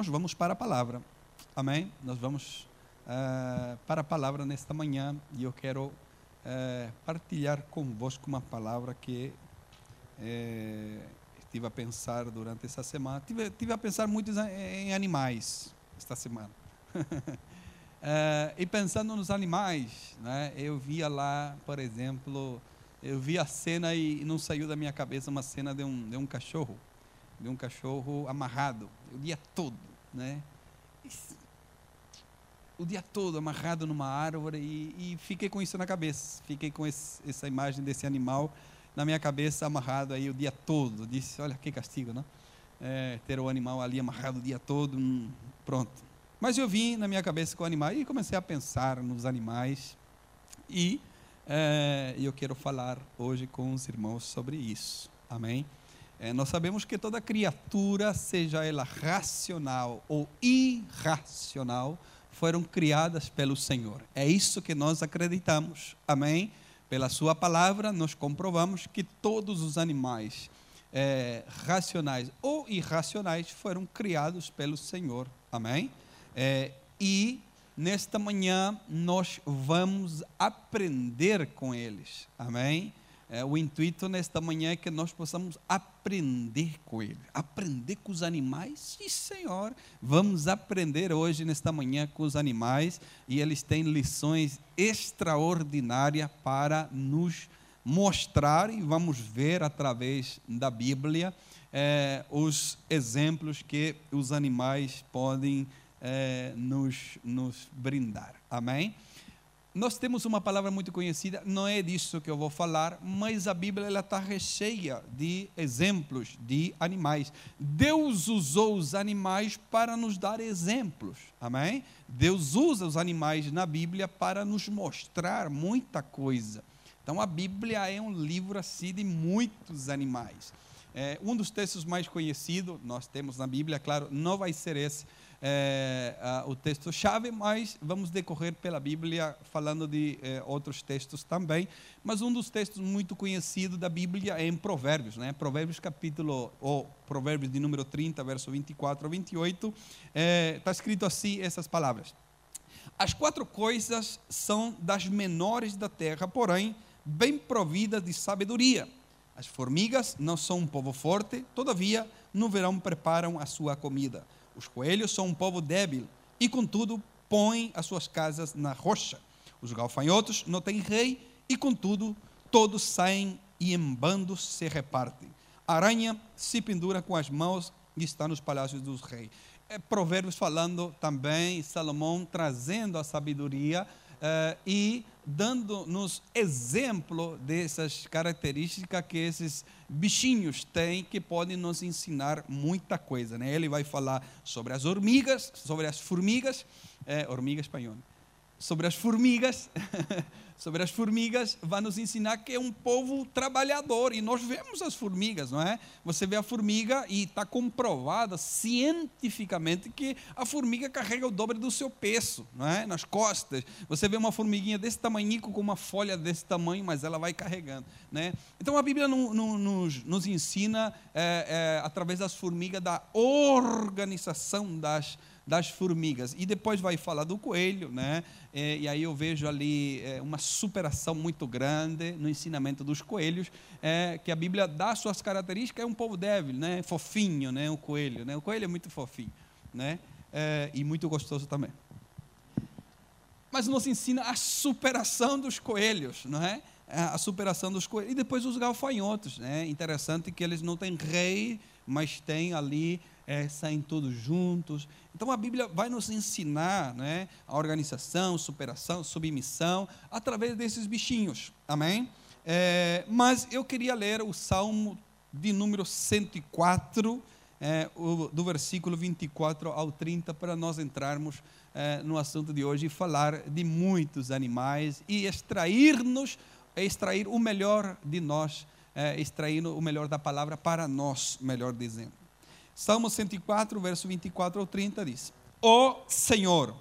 nós vamos para a palavra. Amém? Nós vamos uh, para a palavra nesta manhã e eu quero uh, partilhar convosco uma palavra que uh, estive a pensar durante essa semana. Tive, tive a pensar muito em animais esta semana. e pensando nos animais, né, eu via lá, por exemplo, eu vi a cena e não saiu da minha cabeça uma cena de um, de um cachorro, de um cachorro amarrado, o dia todo, né? O dia todo amarrado numa árvore e, e fiquei com isso na cabeça, fiquei com esse, essa imagem desse animal na minha cabeça amarrado aí o dia todo. Disse, olha que castigo, não? É, ter o animal ali amarrado o dia todo, hum, pronto. Mas eu vim na minha cabeça com o animal e comecei a pensar nos animais e é, eu quero falar hoje com os irmãos sobre isso. Amém? É, nós sabemos que toda criatura, seja ela racional ou irracional, foram criadas pelo Senhor. É isso que nós acreditamos. Amém? Pela Sua palavra, nós comprovamos que todos os animais é, racionais ou irracionais foram criados pelo Senhor. Amém? É, e nesta manhã nós vamos aprender com eles. Amém? É, o intuito nesta manhã é que nós possamos aprender com eles. Aprender com os animais? Sim, Senhor. Vamos aprender hoje, nesta manhã, com os animais. E eles têm lições extraordinárias para nos mostrar e vamos ver através da Bíblia é, os exemplos que os animais podem é, nos, nos brindar. Amém? Nós temos uma palavra muito conhecida, não é disso que eu vou falar, mas a Bíblia está recheia de exemplos de animais. Deus usou os animais para nos dar exemplos, amém? Deus usa os animais na Bíblia para nos mostrar muita coisa. Então a Bíblia é um livro assim de muitos animais. É, um dos textos mais conhecidos nós temos na Bíblia, claro, não vai ser esse, é, o texto-chave, mas vamos decorrer pela Bíblia falando de é, outros textos também. Mas um dos textos muito conhecidos da Bíblia é em Provérbios, né? Provérbios capítulo, ou Provérbios de número 30, verso 24 a 28, está é, escrito assim essas palavras. As quatro coisas são das menores da terra, porém, bem providas de sabedoria. As formigas não são um povo forte, todavia, no verão preparam a sua comida. Os coelhos são um povo débil e, contudo, põem as suas casas na rocha. Os galfanhotos não têm rei e, contudo, todos saem e em bandos se repartem. A aranha se pendura com as mãos e está nos palácios dos reis. É, provérbios falando também, Salomão trazendo a sabedoria uh, e dando-nos exemplo dessas características que esses bichinhos têm que podem nos ensinar muita coisa. Né? Ele vai falar sobre as hormigas, sobre as formigas, é, hormiga espanhola, sobre as formigas, sobre as formigas, vai nos ensinar que é um povo trabalhador. E nós vemos as formigas, não é? Você vê a formiga e está comprovada cientificamente que a formiga carrega o dobro do seu peso, não é? Nas costas. Você vê uma formiguinha desse tamanho com uma folha desse tamanho, mas ela vai carregando, né? Então a Bíblia no, no, nos, nos, ensina, é, é, através das formigas, da organização das das formigas. E depois vai falar do coelho, né? É, e aí eu vejo ali é, uma superação muito grande no ensinamento dos coelhos, é, que a Bíblia dá suas características, é um povo débil, né? Fofinho, né? O coelho, né? O coelho é muito fofinho, né? E muito gostoso também. Mas nos ensina a superação dos coelhos, não é? A superação dos coelhos. E depois os galfanhotos, né? Interessante que eles não têm rei, mas têm ali é, saem todos juntos. Então a Bíblia vai nos ensinar né, a organização, superação, submissão, através desses bichinhos. Amém? É, mas eu queria ler o Salmo de número 104, é, o, do versículo 24 ao 30, para nós entrarmos é, no assunto de hoje e falar de muitos animais e extrair-nos, extrair o melhor de nós, é, extrair o melhor da palavra para nós, melhor dizendo. Salmo 104, verso 24 ao 30 diz: Ó oh Senhor,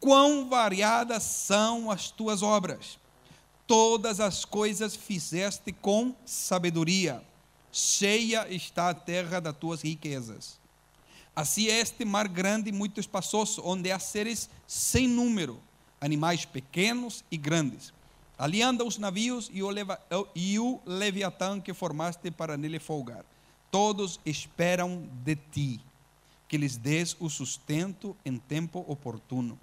quão variadas são as tuas obras, todas as coisas fizeste com sabedoria, cheia está a terra das tuas riquezas. Assim é este mar grande e muito espaçoso, onde há seres sem número, animais pequenos e grandes. Ali andam os navios e o, leva, e o leviatã que formaste para nele folgar. Todos esperam de ti que lhes des o sustento em tempo oportuno.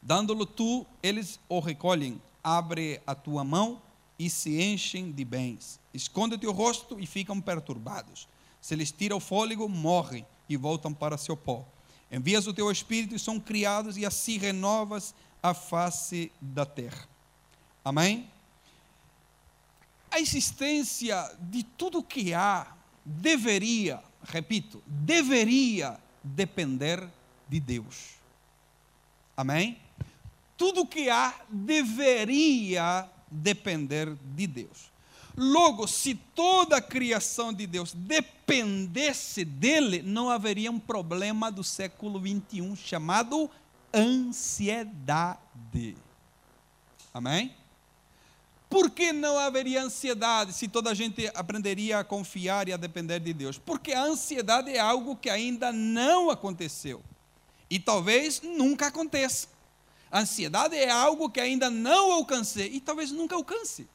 Dando-lo tu, eles o recolhem. Abre a tua mão e se enchem de bens. Esconde-te o rosto e ficam perturbados. Se lhes tira o fôlego, morrem e voltam para seu pó. Envias o teu espírito e são criados, e assim renovas a face da terra. Amém? A existência de tudo que há deveria, repito, deveria depender de Deus. Amém? Tudo que há deveria depender de Deus. Logo, se toda a criação de Deus dependesse dele, não haveria um problema do século 21 chamado ansiedade. Amém? Por que não haveria ansiedade se toda a gente aprenderia a confiar e a depender de Deus? Porque a ansiedade é algo que ainda não aconteceu e talvez nunca aconteça. A ansiedade é algo que ainda não alcancei e talvez nunca alcance.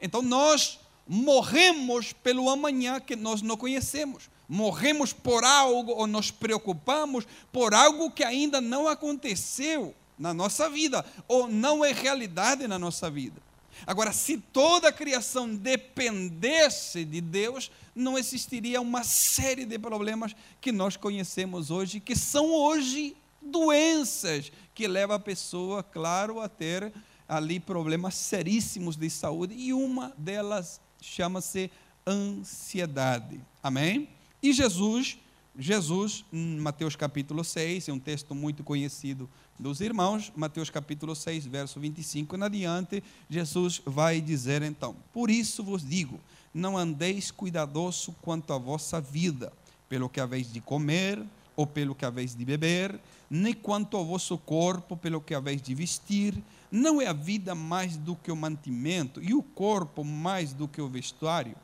Então nós morremos pelo amanhã que nós não conhecemos. Morremos por algo ou nos preocupamos por algo que ainda não aconteceu na nossa vida ou não é realidade na nossa vida. Agora, se toda a criação dependesse de Deus, não existiria uma série de problemas que nós conhecemos hoje, que são hoje doenças que levam a pessoa, claro, a ter ali problemas seríssimos de saúde e uma delas chama-se ansiedade. Amém? E Jesus, Jesus, em Mateus capítulo 6, é um texto muito conhecido dos irmãos, Mateus capítulo 6, verso 25 em adiante, Jesus vai dizer então: Por isso vos digo, não andeis cuidadoso quanto à vossa vida, pelo que haveis de comer ou pelo que haveis de beber, nem quanto ao vosso corpo, pelo que haveis de vestir. Não é a vida mais do que o mantimento, e o corpo mais do que o vestuário?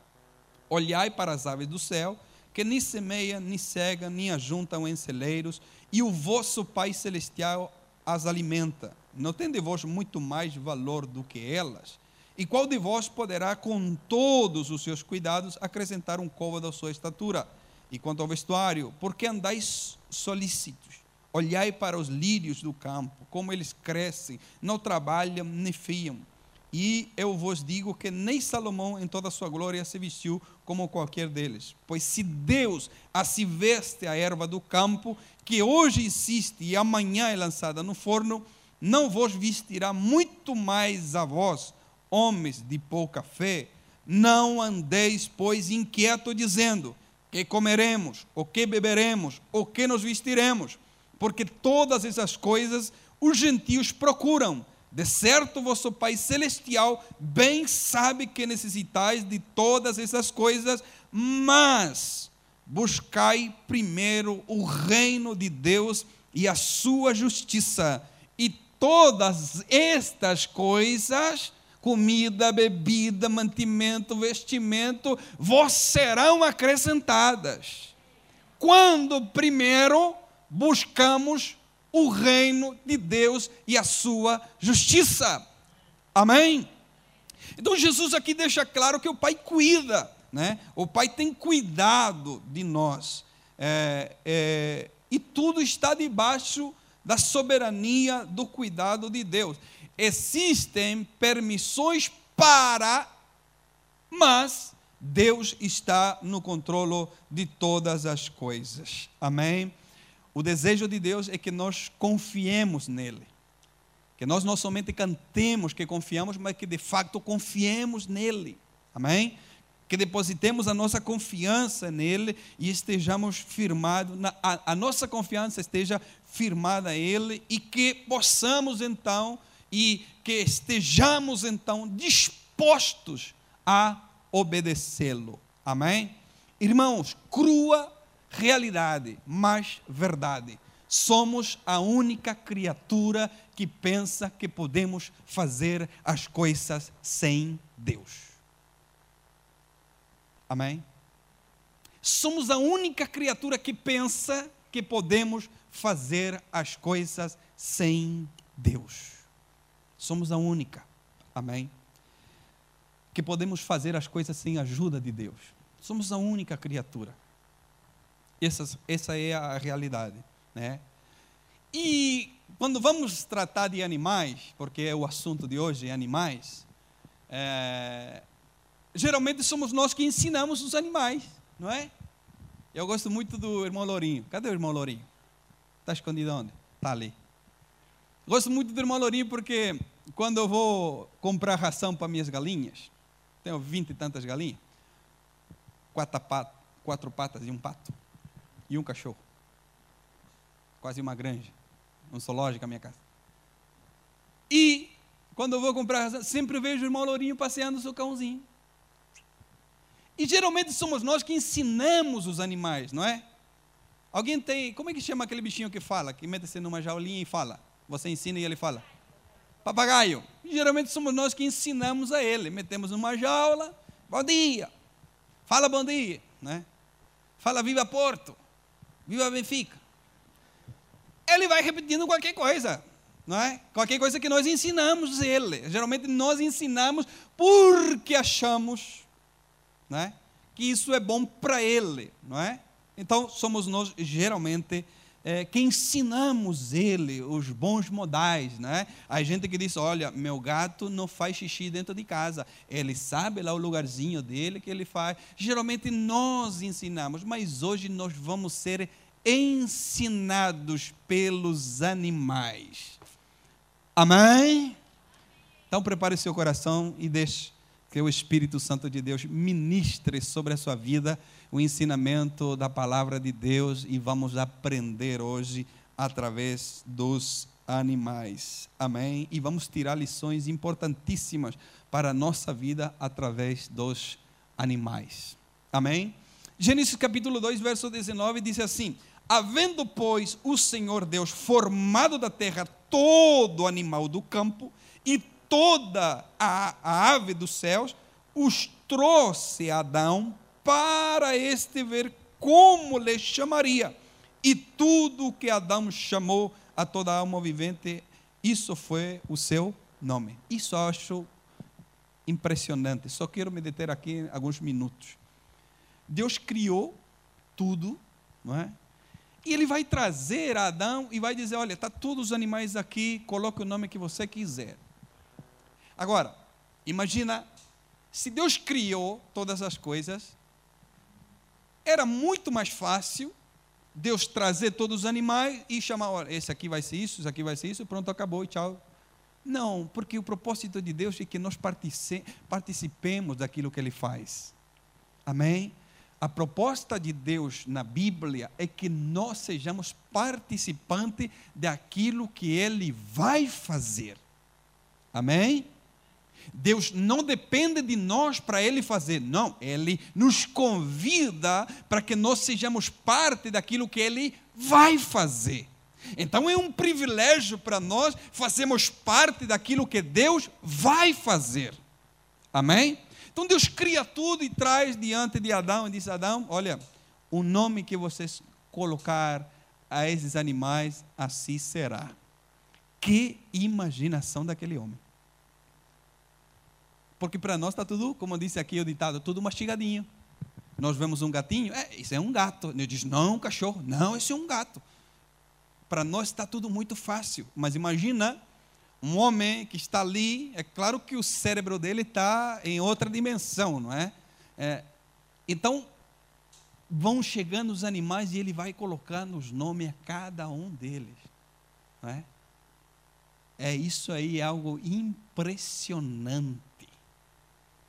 Olhai para as aves do céu, que nem semeiam, nem cegam, nem ajuntam em celeiros, e o vosso Pai Celestial as alimenta. Não tem de vós muito mais valor do que elas? E qual de vós poderá, com todos os seus cuidados, acrescentar um côvado à sua estatura? E quanto ao vestuário, por que andais solícitos? Olhai para os lírios do campo, como eles crescem, não trabalham nem fiam. E eu vos digo que nem Salomão, em toda a sua glória, se vestiu como qualquer deles. Pois se Deus assim veste a erva do campo, que hoje existe e amanhã é lançada no forno, não vos vestirá muito mais a vós, homens de pouca fé. Não andeis, pois, inquieto, dizendo: que comeremos, o que beberemos, o que nos vestiremos porque todas essas coisas os gentios procuram. De certo, vosso Pai Celestial bem sabe que necessitais de todas essas coisas, mas buscai primeiro o reino de Deus e a sua justiça, e todas estas coisas, comida, bebida, mantimento, vestimento, vos serão acrescentadas. Quando primeiro buscamos o reino de Deus e a sua justiça. Amém? Então Jesus aqui deixa claro que o Pai cuida, né? O Pai tem cuidado de nós. É, é, e tudo está debaixo da soberania do cuidado de Deus. Existem permissões para, mas Deus está no controle de todas as coisas. Amém? O desejo de Deus é que nós confiemos nele. Que nós não somente cantemos que confiamos, mas que de fato confiemos nele. Amém? Que depositemos a nossa confiança nele e estejamos firmados, a, a nossa confiança esteja firmada a ele e que possamos então e que estejamos então dispostos a obedecê-lo. Amém? Irmãos, crua realidade, mas verdade. Somos a única criatura que pensa que podemos fazer as coisas sem Deus. Amém? Somos a única criatura que pensa que podemos fazer as coisas sem Deus. Somos a única. Amém? Que podemos fazer as coisas sem a ajuda de Deus. Somos a única criatura. Essa, é a realidade. Né? E quando vamos tratar de animais, porque é o assunto de hoje, animais, é, geralmente somos nós que ensinamos os animais, não é? Eu gosto muito do irmão Lourinho. Cadê o irmão Lourinho? Está escondido onde? Está ali. Gosto muito do irmão Lourinho porque quando eu vou comprar ração para minhas galinhas, tenho vinte e tantas galinhas, quatro, quatro patas e um pato, e um cachorro. Quase uma granja, um zoológico a minha casa. E quando eu vou comprar sempre vejo o irmão Lourinho passeando o seu cãozinho. E geralmente somos nós que ensinamos os animais, não é? Alguém tem. Como é que chama aquele bichinho que fala? Que mete-se numa jaulinha e fala. Você ensina e ele fala. Papagaio. E geralmente somos nós que ensinamos a ele. Metemos numa jaula. Bom dia. Fala bom dia. Né? Fala viva Porto. Viva Benfica. Ele vai repetindo qualquer coisa. Não é? Qualquer coisa que nós ensinamos ele. Geralmente nós ensinamos porque achamos não é? que isso é bom para ele, não é? Então somos nós geralmente é, que ensinamos ele os bons modais, né? A gente que diz, olha, meu gato não faz xixi dentro de casa, ele sabe lá o lugarzinho dele que ele faz. Geralmente nós ensinamos, mas hoje nós vamos ser ensinados pelos animais. Amém? Então prepare seu coração e deixe que o Espírito Santo de Deus ministre sobre a sua vida o ensinamento da palavra de Deus e vamos aprender hoje através dos animais. Amém? E vamos tirar lições importantíssimas para a nossa vida através dos animais. Amém? Gênesis capítulo 2, verso 19 diz assim: Havendo, pois, o Senhor Deus formado da terra todo animal do campo e toda a, a ave dos céus, os trouxe a Adão para este ver como lhe chamaria. E tudo que Adão chamou a toda alma vivente, isso foi o seu nome. Isso eu acho impressionante. Só quero me deter aqui alguns minutos. Deus criou tudo, não é? E ele vai trazer a Adão e vai dizer: Olha, está todos os animais aqui, coloque o nome que você quiser. Agora, imagina se Deus criou todas as coisas, era muito mais fácil Deus trazer todos os animais e chamar, olha, esse aqui vai ser isso, esse aqui vai ser isso, pronto, acabou e tchau. Não, porque o propósito de Deus é que nós participemos daquilo que Ele faz. Amém? A proposta de Deus na Bíblia é que nós sejamos participantes daquilo que Ele vai fazer. Amém? Deus não depende de nós para Ele fazer, não, Ele nos convida para que nós sejamos parte daquilo que Ele vai fazer. Então é um privilégio para nós fazermos parte daquilo que Deus vai fazer. Amém? Então Deus cria tudo e traz diante de Adão e diz: Adão, olha, o nome que vocês colocar a esses animais, assim será. Que imaginação daquele homem. Porque para nós está tudo, como disse aqui o ditado, tudo mastigadinho. Nós vemos um gatinho, é, isso é um gato. Ele diz, não, um cachorro. Não, esse é um gato. Para nós está tudo muito fácil. Mas imagina um homem que está ali, é claro que o cérebro dele está em outra dimensão, não é? é então, vão chegando os animais e ele vai colocando os nomes a cada um deles. Não é? é isso aí, é algo impressionante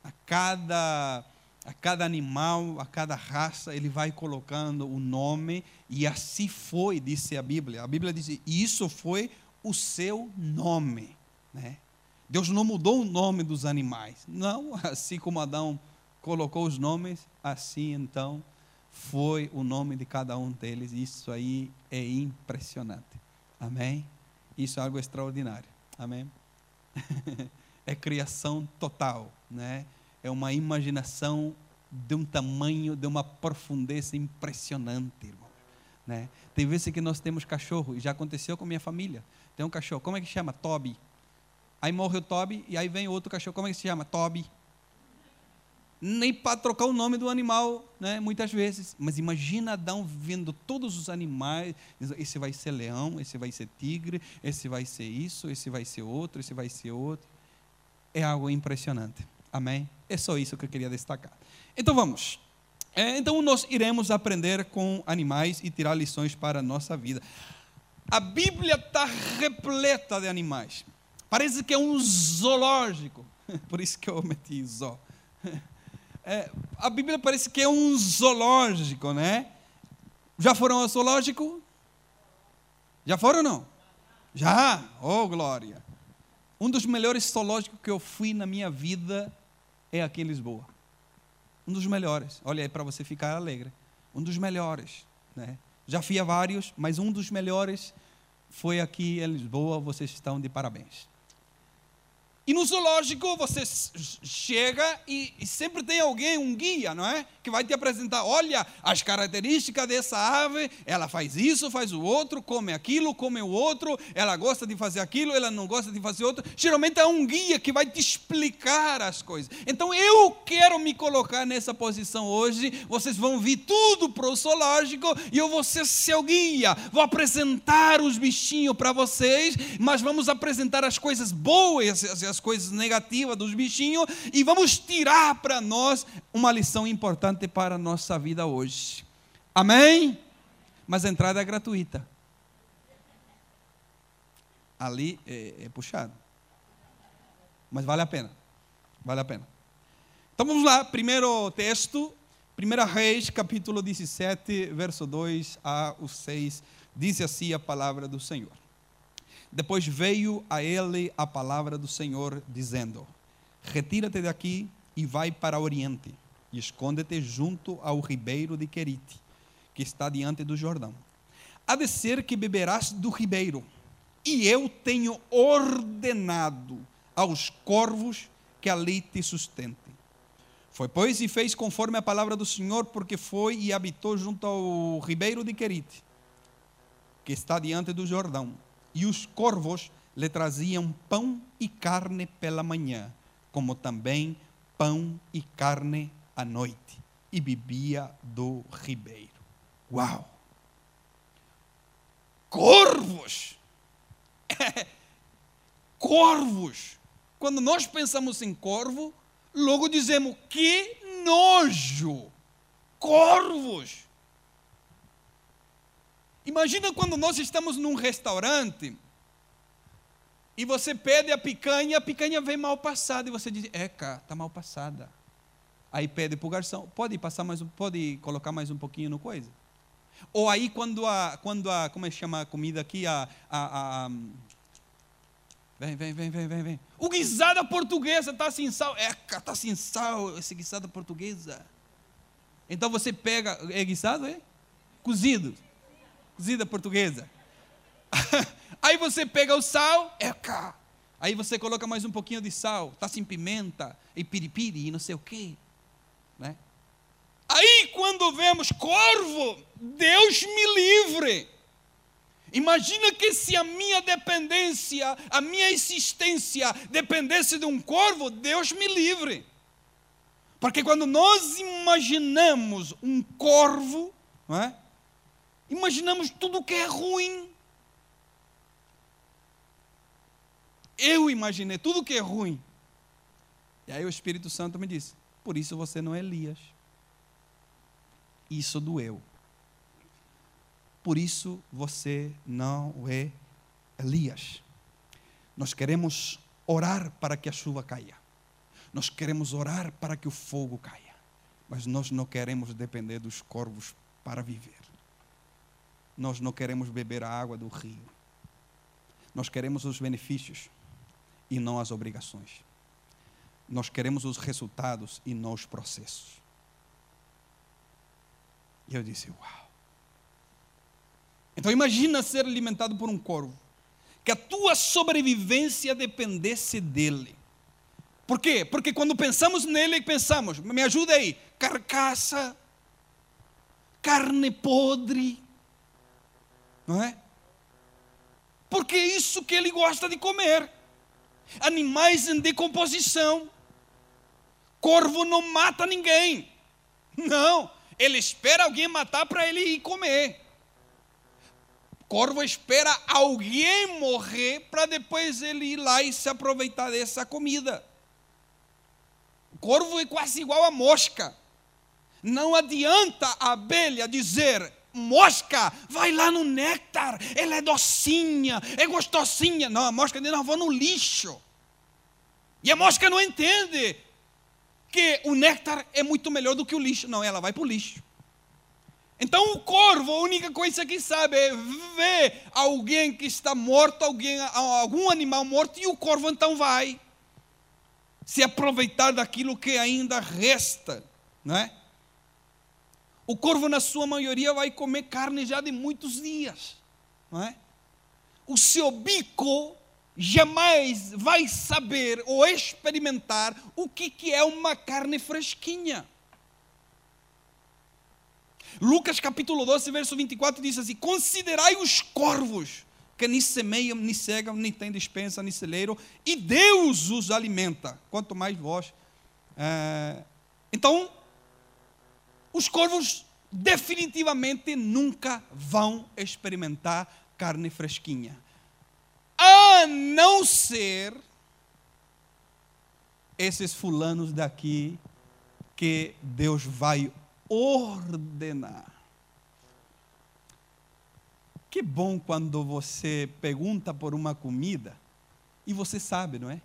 a cada, a cada animal, a cada raça, ele vai colocando o nome, e assim foi, disse a Bíblia. A Bíblia diz: e isso foi o seu nome. Né? Deus não mudou o nome dos animais. Não, assim como Adão colocou os nomes, assim então foi o nome de cada um deles. Isso aí é impressionante. Amém? Isso é algo extraordinário. Amém? é criação total, né? É uma imaginação de um tamanho, de uma profundeza impressionante, irmão. Né? Tem vezes que nós temos cachorro, e já aconteceu com minha família. Tem um cachorro, como é que chama? Toby. Aí morre o Toby, e aí vem outro cachorro, como é que se chama? Toby. Nem para trocar o nome do animal, né? muitas vezes. Mas imagina Adão vendo todos os animais. Esse vai ser leão, esse vai ser tigre, esse vai ser isso, esse vai ser outro, esse vai ser outro. É algo impressionante. Amém? É só isso que eu queria destacar. Então vamos. É, então nós iremos aprender com animais e tirar lições para a nossa vida. A Bíblia está repleta de animais. Parece que é um zoológico. Por isso que eu meti zó. É, a Bíblia parece que é um zoológico, né? Já foram ao zoológico? Já foram ou não? Já? Oh, glória! Um dos melhores zoológicos que eu fui na minha vida é aqui em Lisboa. Um dos melhores. Olha aí para você ficar alegre. Um dos melhores. Né? Já fui a vários, mas um dos melhores foi aqui em Lisboa. Vocês estão de parabéns. E no zoológico você chega e, sempre tem alguém, um guia, não é? Que vai te apresentar, olha, as características dessa ave, ela faz isso, faz o outro, come aquilo, come o outro, ela gosta de fazer aquilo, ela não gosta de fazer outro. Geralmente é um guia que vai te explicar as coisas. Então eu quero me colocar nessa posição hoje, vocês vão vir tudo para o zoológico e eu vou ser seu guia. Vou apresentar os bichinhos para vocês, mas vamos apresentar as coisas boas, as, as coisas negativas dos bichinhos e vamos tirar para nós uma lição importante para a nossa vida hoje. Amém? Mas a entrada é gratuita. Ali é, é puxado. Mas vale a pena. Vale a pena. Então vamos lá, primeiro texto, 1 Reis, capítulo 17, verso 2 a 6. Diz assim a palavra do Senhor. Depois veio a ele a palavra do Senhor, dizendo: Retira-te daqui e vai para o oriente, e esconde-te junto ao ribeiro de Querite, que está diante do Jordão. Há de ser que beberás do ribeiro, e eu tenho ordenado aos corvos que ali te sustentem. Foi, pois, e fez conforme a palavra do Senhor, porque foi e habitou junto ao ribeiro de Querite, que está diante do Jordão e os corvos lhe traziam pão e carne pela manhã, como também pão e carne à noite, e bebia do ribeiro. Uau! Corvos! corvos! Quando nós pensamos em corvo, logo dizemos que nojo! Corvos! Imagina quando nós estamos num restaurante e você pede a picanha, a picanha vem mal passada e você diz: "Eca, tá mal passada". Aí pede para o garçom: "Pode passar mais, pode colocar mais um pouquinho no coisa?" Ou aí quando a quando a como é que chama a comida aqui a, a, a Vem, vem, vem, vem, vem, vem. O guisada portuguesa está sem sal. Eca, está sem sal, esse guisada portuguesa. Então você pega, é guisado, é? Cozido cozida portuguesa. Aí você pega o sal, é cá. Aí você coloca mais um pouquinho de sal, tá sem pimenta, e piripiri, e não sei o quê. Né? Aí quando vemos corvo, Deus me livre. Imagina que se a minha dependência, a minha existência dependesse de um corvo, Deus me livre. Porque quando nós imaginamos um corvo, é? imaginamos tudo o que é ruim. Eu imaginei tudo o que é ruim. E aí o Espírito Santo me disse: Por isso você não é Elias. Isso doeu. Por isso você não é Elias. Nós queremos orar para que a chuva caia. Nós queremos orar para que o fogo caia. Mas nós não queremos depender dos corvos para viver nós não queremos beber a água do rio. Nós queremos os benefícios e não as obrigações. Nós queremos os resultados e não os processos. E eu disse: Uau! Então imagina ser alimentado por um corvo, que a tua sobrevivência dependesse dele. Por quê? Porque quando pensamos nele, pensamos, me ajuda aí, carcaça, carne podre, não é? Porque é isso que ele gosta de comer. Animais em decomposição. Corvo não mata ninguém. Não, ele espera alguém matar para ele ir comer. Corvo espera alguém morrer para depois ele ir lá e se aproveitar dessa comida. Corvo é quase igual a mosca. Não adianta a abelha dizer: mosca, vai lá no néctar, ela é docinha, é gostosinha. Não, a mosca diz: não, vou no lixo. E a mosca não entende que o néctar é muito melhor do que o lixo. Não, ela vai para o lixo. Então o corvo, a única coisa que sabe é ver alguém que está morto, alguém, algum animal morto, e o corvo então vai se aproveitar daquilo que ainda resta, não é? O corvo, na sua maioria, vai comer carne já de muitos dias, não é? O seu bico jamais vai saber ou experimentar o que, é uma carne fresquinha. Lucas capítulo 12, verso 24 diz assim: Considerai os corvos, que nem semeiam, nem cegam, nem têm dispensa, nem celeiro, e Deus os alimenta, quanto mais vós. É... Então, os corvos definitivamente nunca vão experimentar carne fresquinha, a não ser esses fulanos daqui que Deus vai ordenar. Que bom quando você pergunta por uma comida e você sabe, não é?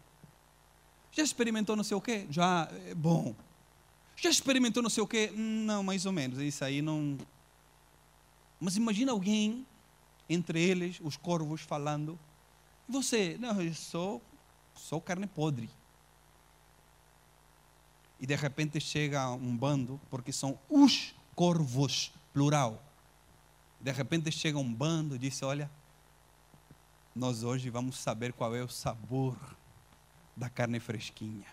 Já experimentou não sei o quê? Já, é bom. Já experimentou não sei o quê? Não, mais ou menos. Isso aí não. Mas imagina alguém, entre eles, os corvos falando. Você? Não, eu sou, sou carne podre. E de repente chega um bando, porque são os corvos, plural de repente chega um bando e diz: Olha, nós hoje vamos saber qual é o sabor da carne fresquinha.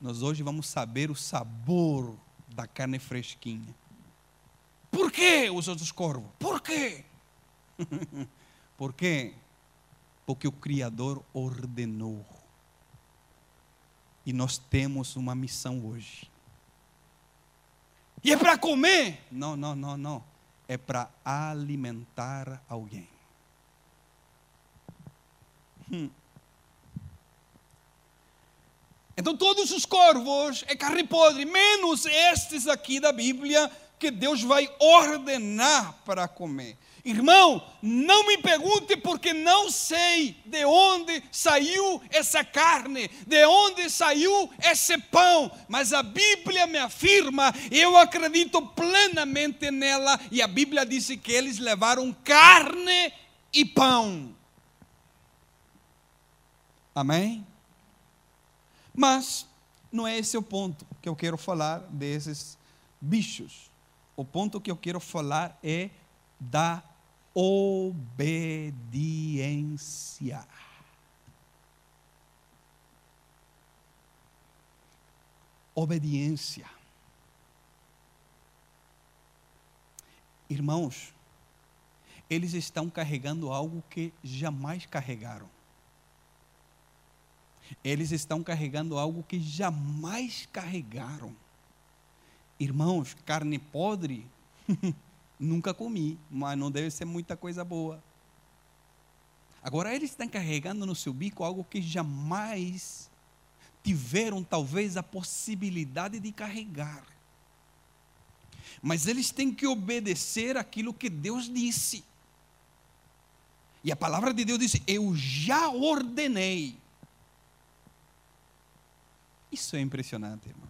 Nós hoje vamos saber o sabor da carne fresquinha. Por que os outros corvos? Por quê? Por quê? Porque o Criador ordenou. E nós temos uma missão hoje. E é para comer? Não, não, não, não é para alimentar alguém. Hum. Então todos os corvos é carne podre, menos estes aqui da Bíblia que Deus vai ordenar para comer. Irmão, não me pergunte porque não sei de onde saiu essa carne, de onde saiu esse pão, mas a Bíblia me afirma, eu acredito plenamente nela, e a Bíblia disse que eles levaram carne e pão. Amém? Mas não é esse o ponto que eu quero falar desses bichos. O ponto que eu quero falar é da obediência. Obediência. Irmãos, eles estão carregando algo que jamais carregaram. Eles estão carregando algo que jamais carregaram. Irmãos, carne podre Nunca comi, mas não deve ser muita coisa boa. Agora, eles estão carregando no seu bico algo que jamais tiveram, talvez, a possibilidade de carregar. Mas eles têm que obedecer aquilo que Deus disse. E a palavra de Deus disse: Eu já ordenei. Isso é impressionante, irmão.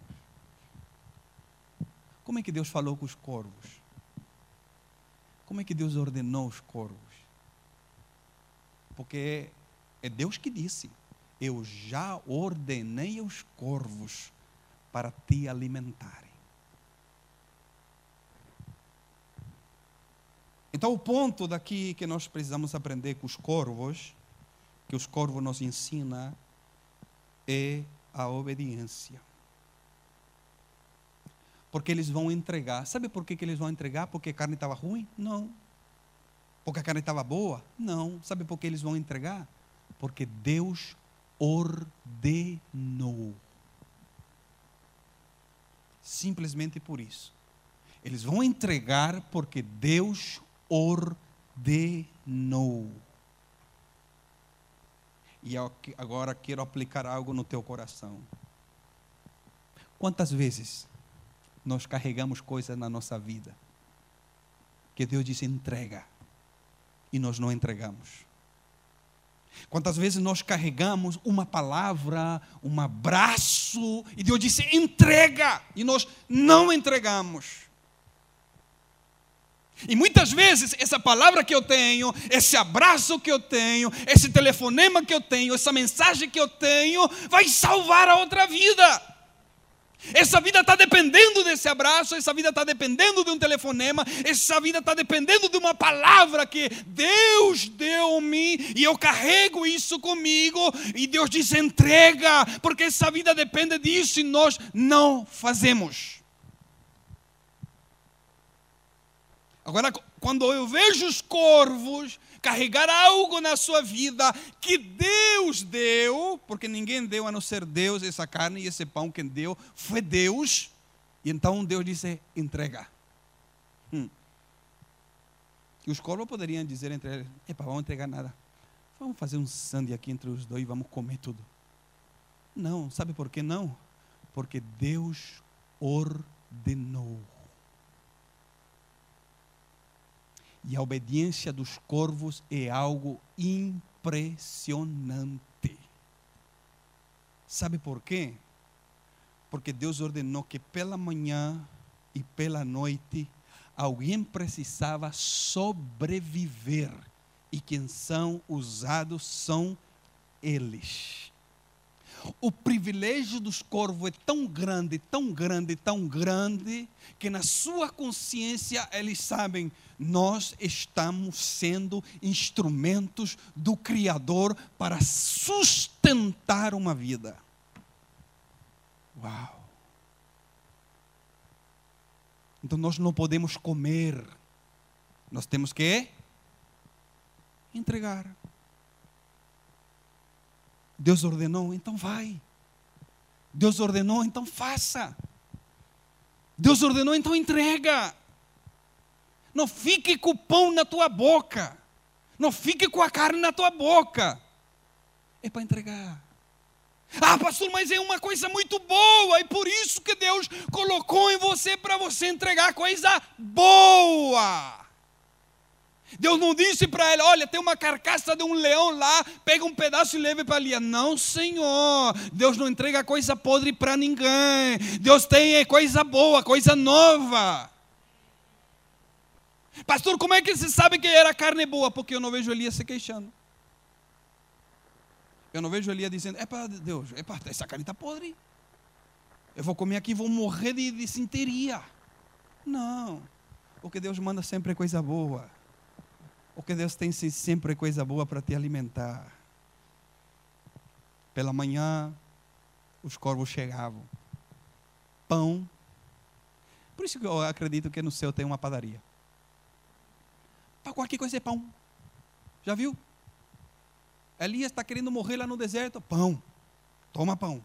Como é que Deus falou com os corvos? Como é que Deus ordenou os corvos? Porque é Deus que disse: Eu já ordenei os corvos para te alimentarem. Então, o ponto daqui que nós precisamos aprender com os corvos, que os corvos nos ensina, é a obediência. Porque eles vão entregar. Sabe por que, que eles vão entregar? Porque a carne estava ruim? Não. Porque a carne estava boa? Não. Sabe por que eles vão entregar? Porque Deus ordenou. Simplesmente por isso. Eles vão entregar porque Deus ordenou. E agora quero aplicar algo no teu coração. Quantas vezes nós carregamos coisas na nossa vida que Deus disse entrega e nós não entregamos? Quantas vezes nós carregamos uma palavra, um abraço, e Deus disse entrega, e nós não entregamos. E muitas vezes essa palavra que eu tenho, esse abraço que eu tenho, esse telefonema que eu tenho, essa mensagem que eu tenho, vai salvar a outra vida. Essa vida está dependendo desse abraço, essa vida está dependendo de um telefonema, essa vida está dependendo de uma palavra que Deus deu-me e eu carrego isso comigo. E Deus diz: entrega, porque essa vida depende disso e nós não fazemos. Agora, quando eu vejo os corvos carregar algo na sua vida que Deus deu, porque ninguém deu a não ser Deus essa carne e esse pão, quem deu foi Deus, e então Deus disse: entrega. Hum. E os corvos poderiam dizer entre eles: Epa, vamos entregar nada. Vamos fazer um sangue aqui entre os dois e vamos comer tudo. Não, sabe por que não? Porque Deus ordenou. E a obediência dos corvos é algo impressionante. Sabe por quê? Porque Deus ordenou que pela manhã e pela noite alguém precisava sobreviver. E quem são usados são eles. O privilégio dos corvos é tão grande, tão grande, tão grande, que na sua consciência eles sabem, nós estamos sendo instrumentos do Criador para sustentar uma vida. Uau! Então nós não podemos comer, nós temos que entregar. Deus ordenou, então vai. Deus ordenou, então faça. Deus ordenou, então entrega. Não fique com o pão na tua boca. Não fique com a carne na tua boca. É para entregar. Ah, pastor, mas é uma coisa muito boa, e por isso que Deus colocou em você para você entregar coisa boa. Deus não disse para ele: olha, tem uma carcaça de um leão lá, pega um pedaço e leve para ali. Não, Senhor. Deus não entrega coisa podre para ninguém. Deus tem coisa boa, coisa nova. Pastor, como é que você sabe que era carne boa? Porque eu não vejo Elias se queixando. Eu não vejo Elias dizendo: é para Deus, é para essa carne está podre. Eu vou comer aqui e vou morrer de, de sinteria. Não. O que Deus manda sempre é coisa boa. Porque Deus tem sempre coisa boa para te alimentar. Pela manhã, os corvos chegavam. Pão. Por isso que eu acredito que no céu tem uma padaria. Para qualquer coisa é pão. Já viu? Elias está querendo morrer lá no deserto. Pão. Toma pão.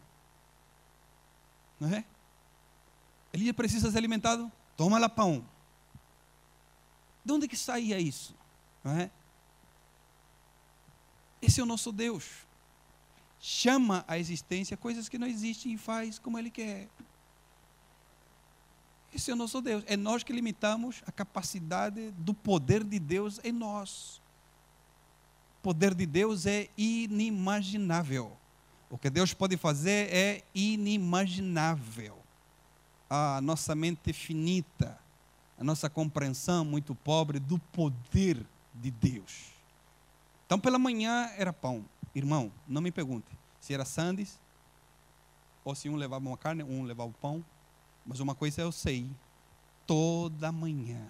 Não é? Elias precisa ser alimentado. Toma lá pão. De onde que saía isso? Não é? Esse é o nosso Deus. Chama à existência coisas que não existem e faz como Ele quer. Esse é o nosso Deus. É nós que limitamos a capacidade do poder de Deus em nós. O poder de Deus é inimaginável. O que Deus pode fazer é inimaginável. A nossa mente finita, a nossa compreensão muito pobre do poder de Deus. Então, pela manhã era pão. Irmão, não me pergunte se era sandes ou se um levava uma carne, um levava o pão. Mas uma coisa eu sei: toda manhã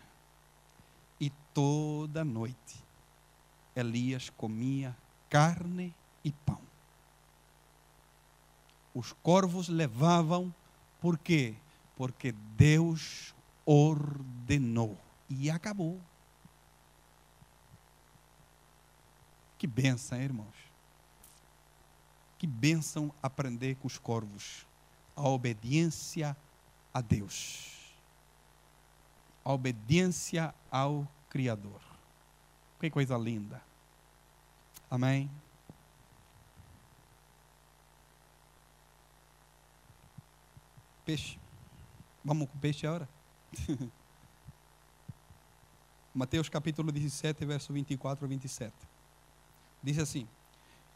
e toda noite, Elias comia carne e pão. os corvos levavam, por quê? Porque Deus ordenou e acabou. Que benção, irmãos. Que benção aprender com os corvos. A obediência a Deus. A obediência ao Criador. Que coisa linda. Amém. Peixe. Vamos com peixe agora? Mateus capítulo 17, verso 24 a 27. Diz assim: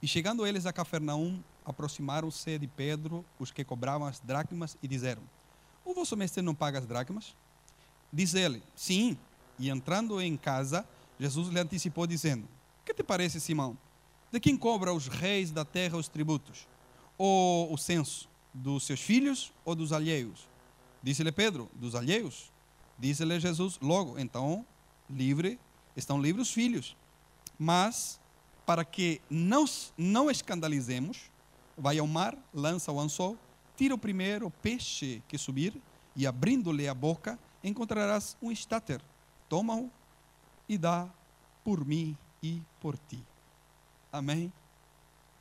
E chegando eles a Cafarnaum, aproximaram-se de Pedro os que cobravam as dracmas e disseram: O vosso mestre não paga as dracmas? Diz ele: Sim. E entrando em casa, Jesus lhe anticipou, dizendo: Que te parece, Simão? De quem cobra os reis da terra os tributos? Ou o censo? Dos seus filhos ou dos alheios? Disse-lhe Pedro: Dos alheios. Disse-lhe Jesus: Logo, então, livre, estão livres os filhos. Mas para que não, não escandalizemos, vai ao mar, lança o anzol, tira o primeiro peixe que subir, e abrindo-lhe a boca, encontrarás um estáter. Toma-o e dá por mim e por ti. Amém?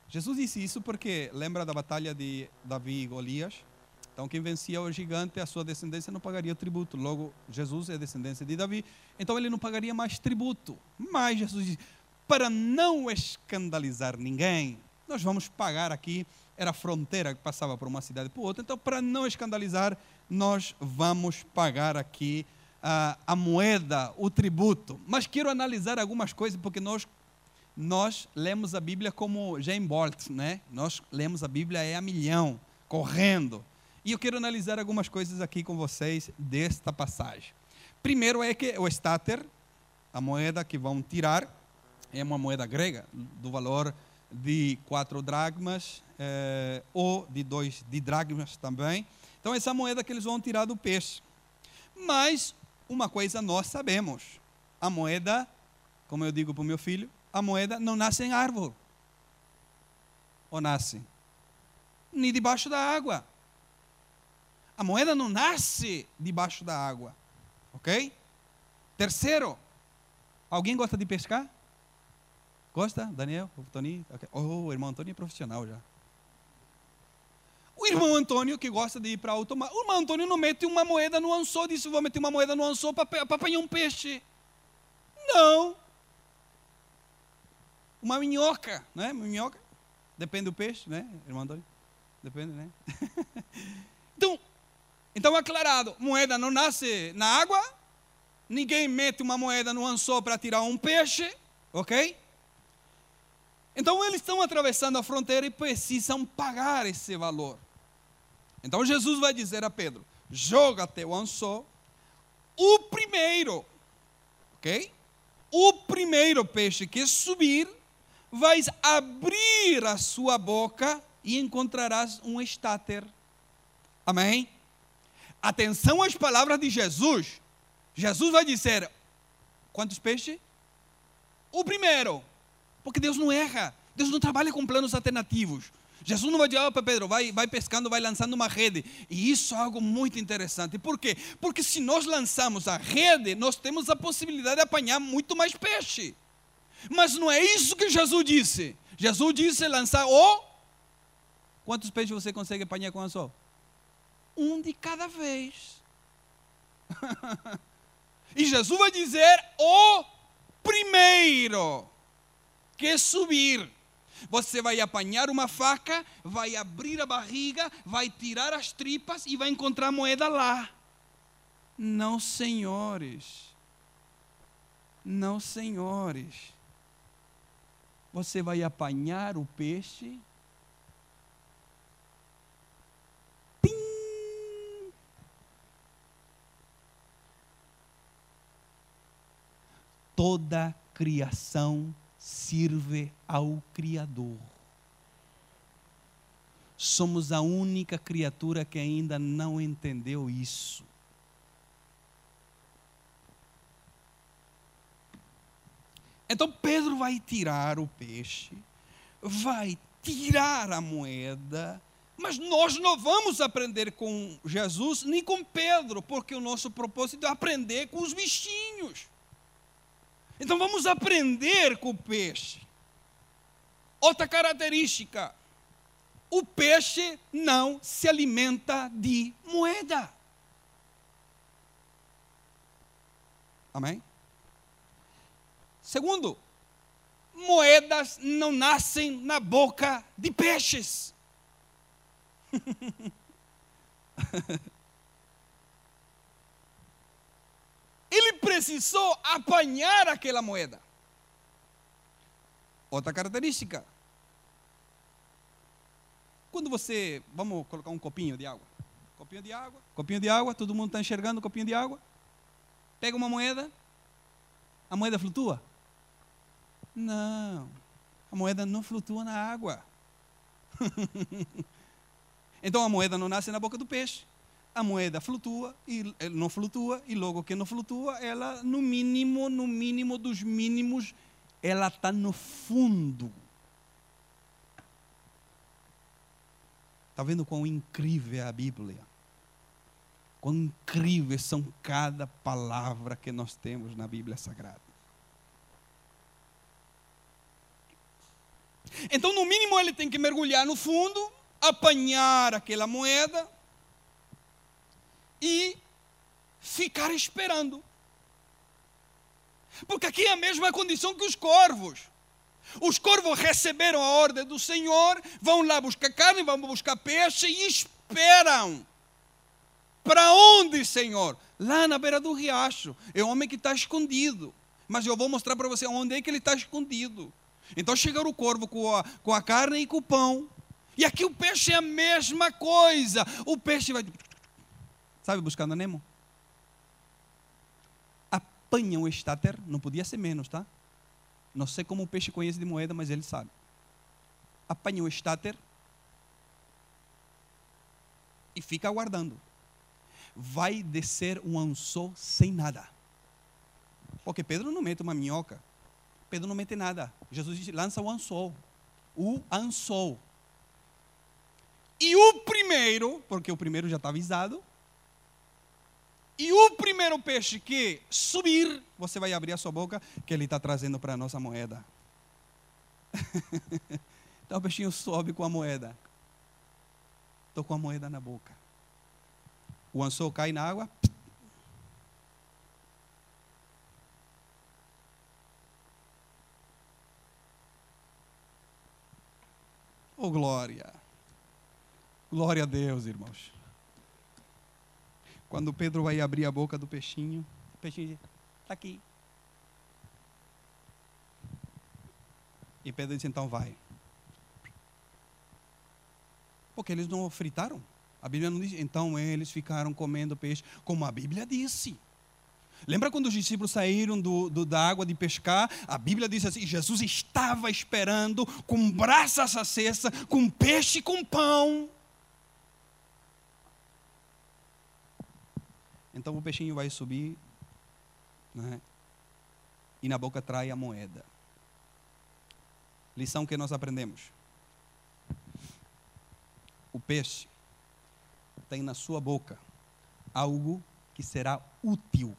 Jesus disse isso porque lembra da batalha de Davi e Golias? Então, quem vencia o gigante, a sua descendência não pagaria tributo. Logo, Jesus é descendência de Davi, então ele não pagaria mais tributo. Mas Jesus disse: para não escandalizar ninguém, nós vamos pagar aqui. Era a fronteira que passava por uma cidade para outra. Então, para não escandalizar, nós vamos pagar aqui a, a moeda, o tributo. Mas quero analisar algumas coisas, porque nós nós lemos a Bíblia como Jane Bolt, né? Nós lemos a Bíblia é a milhão, correndo. E eu quero analisar algumas coisas aqui com vocês desta passagem. Primeiro é que o estáter, a moeda que vão tirar, é uma moeda grega, do valor de quatro dracmas, eh, ou de dois de dracmas também. Então, essa moeda que eles vão tirar do peixe. Mas, uma coisa nós sabemos: a moeda, como eu digo para o meu filho, a moeda não nasce em árvore. Ou nasce? Nem debaixo da água. A moeda não nasce debaixo da água. Ok? Terceiro, alguém gosta de pescar? Gosta? Daniel? O Toninho? Oh, o irmão Antônio é profissional já. O irmão Antônio que gosta de ir para alto mar. O irmão Antônio não mete uma moeda no anzol, disse: Vou meter uma moeda no anzol para apanhar um peixe. Não. Uma minhoca, né? Minhoca. Depende do peixe, né, irmão Antônio? Depende, né? então, então, aclarado: moeda não nasce na água. Ninguém mete uma moeda no anzol para tirar um peixe, ok? Então eles estão atravessando a fronteira e precisam pagar esse valor. Então Jesus vai dizer a Pedro: joga teu anzol, o primeiro, ok? O primeiro peixe que subir, vais abrir a sua boca e encontrarás um estáter. Amém? Atenção às palavras de Jesus. Jesus vai dizer: quantos peixes? O primeiro. Porque Deus não erra. Deus não trabalha com planos alternativos. Jesus não vai dizer para Pedro, vai, vai pescando, vai lançando uma rede. E isso é algo muito interessante. Por quê? Porque se nós lançamos a rede, nós temos a possibilidade de apanhar muito mais peixe. Mas não é isso que Jesus disse. Jesus disse lançar o. Quantos peixes você consegue apanhar com a só? Um de cada vez. e Jesus vai dizer o primeiro que subir. Você vai apanhar uma faca, vai abrir a barriga, vai tirar as tripas e vai encontrar moeda lá. Não, senhores. Não, senhores. Você vai apanhar o peixe. Tim! Toda criação sirve ao Criador. Somos a única criatura que ainda não entendeu isso. Então Pedro vai tirar o peixe, vai tirar a moeda, Mas nós não vamos aprender com Jesus nem com Pedro, porque o nosso propósito é aprender com os bichinhos. Então vamos aprender com o peixe. Outra característica: o peixe não se alimenta de moeda. Amém? Segundo, moedas não nascem na boca de peixes. Ele precisou apanhar aquela moeda. Outra característica. Quando você. Vamos colocar um copinho de água. Copinho de água. Copinho de água. Todo mundo está enxergando o copinho de água. Pega uma moeda. A moeda flutua? Não. A moeda não flutua na água. Então a moeda não nasce na boca do peixe. A moeda flutua e não flutua e logo que não flutua, ela no mínimo, no mínimo dos mínimos, ela está no fundo. Está vendo quão incrível é a Bíblia? Quão incríveis são cada palavra que nós temos na Bíblia Sagrada. Então, no mínimo, ele tem que mergulhar no fundo apanhar aquela moeda e ficar esperando. Porque aqui é a mesma condição que os corvos. Os corvos receberam a ordem do Senhor, vão lá buscar carne, vão buscar peixe e esperam. Para onde, Senhor? Lá na beira do riacho. É o homem que está escondido. Mas eu vou mostrar para você onde é que ele está escondido. Então chega o corvo com a, com a carne e com o pão. E aqui o peixe é a mesma coisa. O peixe vai. Sabe, buscando Nemo? Apanha um estáter, não podia ser menos, tá? Não sei como o peixe conhece de moeda, mas ele sabe. Apanha o estáter e fica aguardando. Vai descer um anzol sem nada. Porque Pedro não mete uma minhoca. Pedro não mete nada. Jesus diz, lança o anzol. O anzol. E o primeiro, porque o primeiro já está avisado, e o primeiro peixe que subir, você vai abrir a sua boca, que ele está trazendo para a nossa moeda. então o peixinho sobe com a moeda. Estou com a moeda na boca. O anzol cai na água. Oh glória! Glória a Deus, irmãos. Quando Pedro vai abrir a boca do peixinho, o peixinho diz: está aqui. E Pedro diz: então vai. Porque eles não fritaram. A Bíblia não diz. Então eles ficaram comendo peixe, como a Bíblia disse. Lembra quando os discípulos saíram do, do, da água de pescar? A Bíblia diz assim: Jesus estava esperando com braças acesas, com peixe e com pão. Então o peixinho vai subir né? e na boca trai a moeda. Lição que nós aprendemos: o peixe tem na sua boca algo que será útil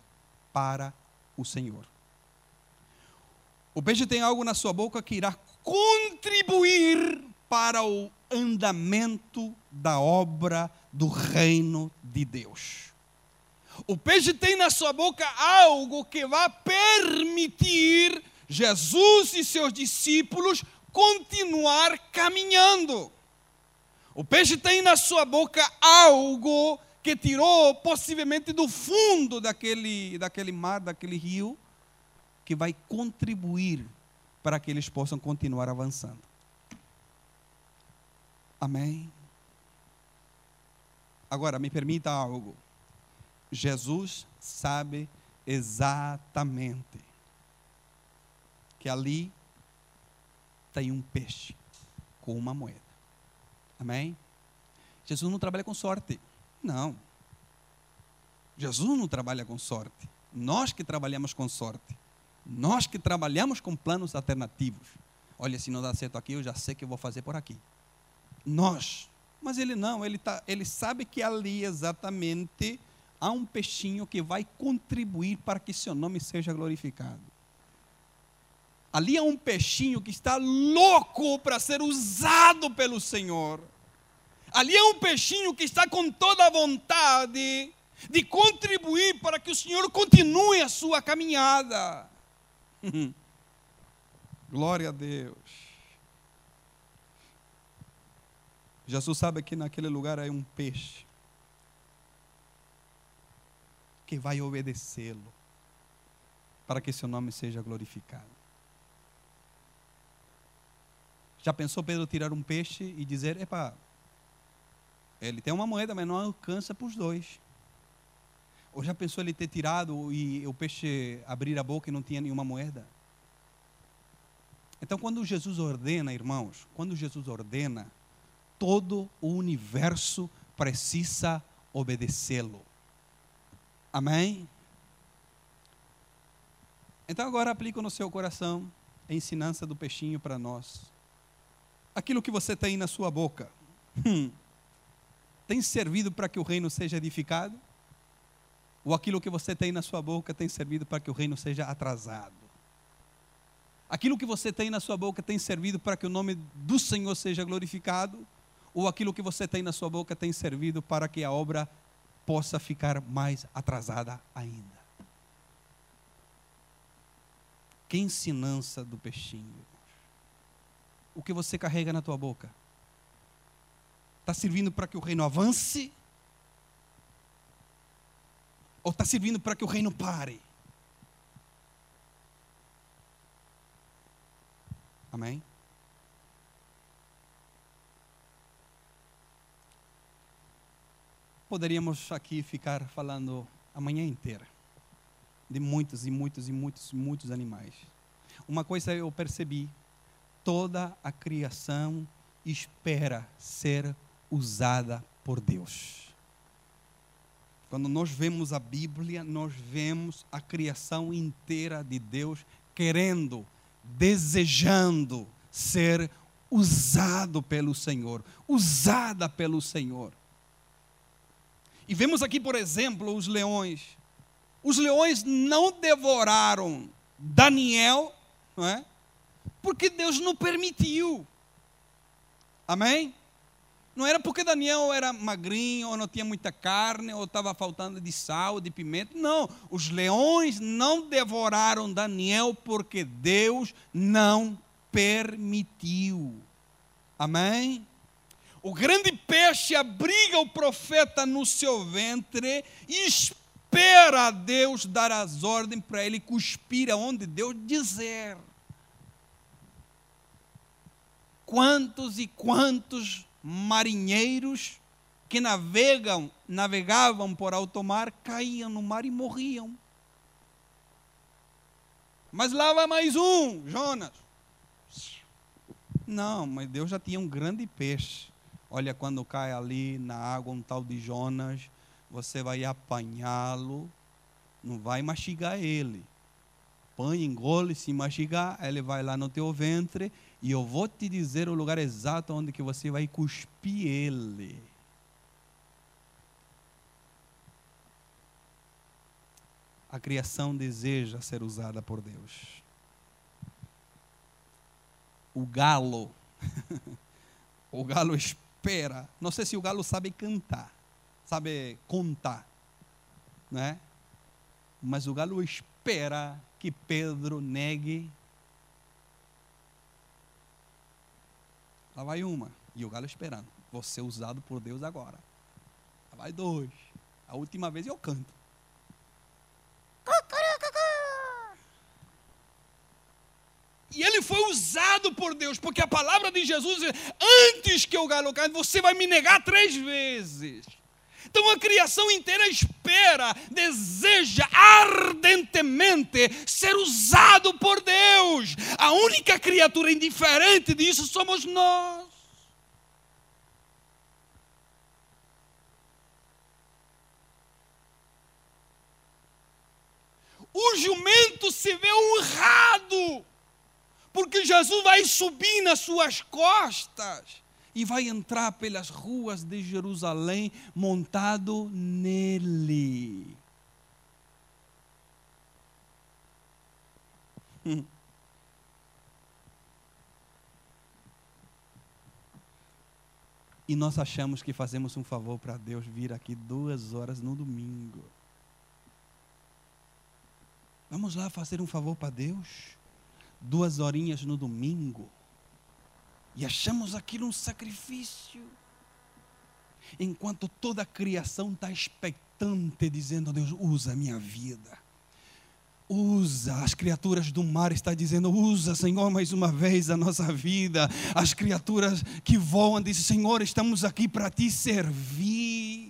para o Senhor. O peixe tem algo na sua boca que irá contribuir para o andamento da obra do reino de Deus. O peixe tem na sua boca algo que vai permitir Jesus e seus discípulos continuar caminhando. O peixe tem na sua boca algo que tirou possivelmente do fundo daquele, daquele mar, daquele rio, que vai contribuir para que eles possam continuar avançando. Amém? Agora, me permita algo. Jesus sabe exatamente que ali tem um peixe com uma moeda. Amém? Jesus não trabalha com sorte. Não. Jesus não trabalha com sorte. Nós que trabalhamos com sorte. Nós que trabalhamos com planos alternativos. Olha, se não dá certo aqui, eu já sei que eu vou fazer por aqui. Nós Mas ele não, ele, tá, ele sabe que ali exatamente há um peixinho que vai contribuir para que seu nome seja glorificado. Ali há um peixinho que está louco para ser usado pelo Senhor. Ali é um peixinho que está com toda a vontade de contribuir para que o Senhor continue a sua caminhada. Glória a Deus. Jesus sabe que naquele lugar é um peixe que vai obedecê-lo para que seu nome seja glorificado. Já pensou Pedro tirar um peixe e dizer: Epa, ele tem uma moeda, mas não alcança para os dois. Ou já pensou ele ter tirado e o peixe abrir a boca e não tinha nenhuma moeda? Então, quando Jesus ordena, irmãos, quando Jesus ordena, todo o universo precisa obedecê-lo. Amém? Então, agora aplica no seu coração a ensinança do peixinho para nós. Aquilo que você tem na sua boca. Hum, tem servido para que o reino seja edificado? Ou aquilo que você tem na sua boca tem servido para que o reino seja atrasado? Aquilo que você tem na sua boca tem servido para que o nome do Senhor seja glorificado? Ou aquilo que você tem na sua boca tem servido para que a obra possa ficar mais atrasada ainda? Que ensinança do peixinho. O que você carrega na tua boca? Está servindo para que o reino avance? Ou está servindo para que o reino pare? Amém? Poderíamos aqui ficar falando a manhã inteira de muitos e muitos e muitos e muitos animais. Uma coisa eu percebi: toda a criação espera ser usada por Deus. Quando nós vemos a Bíblia, nós vemos a criação inteira de Deus querendo, desejando ser usado pelo Senhor, usada pelo Senhor. E vemos aqui, por exemplo, os leões. Os leões não devoraram Daniel, não é? Porque Deus não permitiu. Amém? Não era porque Daniel era magrinho, ou não tinha muita carne, ou estava faltando de sal, de pimenta. Não, os leões não devoraram Daniel porque Deus não permitiu. Amém? O grande peixe abriga o profeta no seu ventre e espera a Deus dar as ordens para ele cuspir aonde Deus dizer. Quantos e quantos marinheiros que navegam, navegavam por alto mar, caíam no mar e morriam. Mas lá vai mais um, Jonas. Não, mas Deus já tinha um grande peixe. Olha, quando cai ali na água um tal de Jonas, você vai apanhá-lo, não vai mastigar ele. Põe, engole, se mastigar, ele vai lá no teu ventre e eu vou te dizer o lugar exato onde que você vai cuspir ele. A criação deseja ser usada por Deus. O galo, o galo espera. Não sei se o galo sabe cantar, sabe contar, né? Mas o galo espera que Pedro negue Lá vai uma. E o galo esperando. Ser usado por Deus agora. Lá vai dois. A última vez eu canto. E ele foi usado por Deus, porque a palavra de Jesus é: antes que o galo cante, você vai me negar três vezes. Então a criação inteira espera, deseja ardentemente ser usado por Deus. A única criatura indiferente disso somos nós. O jumento se vê honrado, porque Jesus vai subir nas suas costas e vai entrar pelas ruas de Jerusalém montado nele. E nós achamos que fazemos um favor para Deus vir aqui duas horas no domingo. Vamos lá fazer um favor para Deus? Duas horinhas no domingo. E achamos aquilo um sacrifício. Enquanto toda a criação está expectante, dizendo: Deus, usa a minha vida Usa, as criaturas do mar está dizendo, usa, Senhor, mais uma vez a nossa vida. As criaturas que voam dizem, Senhor, estamos aqui para te servir.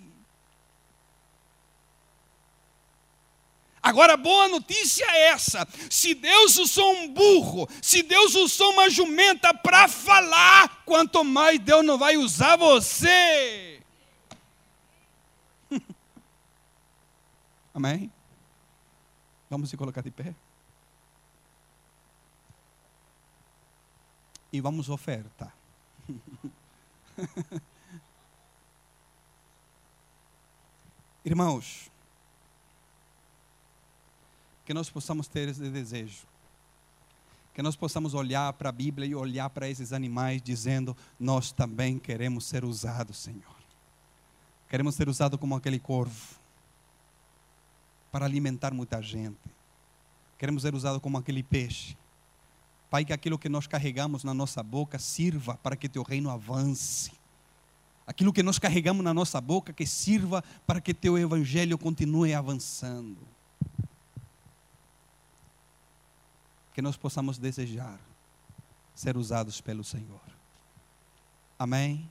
Agora, boa notícia é essa: se Deus usou um burro, se Deus usou uma jumenta para falar, quanto mais Deus não vai usar você. Amém? Vamos se colocar de pé. E vamos ofertar. Irmãos, que nós possamos ter esse desejo. Que nós possamos olhar para a Bíblia e olhar para esses animais dizendo: Nós também queremos ser usados, Senhor. Queremos ser usados como aquele corvo para alimentar muita gente. Queremos ser usados como aquele peixe. Pai, que aquilo que nós carregamos na nossa boca sirva para que teu reino avance. Aquilo que nós carregamos na nossa boca que sirva para que teu evangelho continue avançando. Que nós possamos desejar ser usados pelo Senhor. Amém.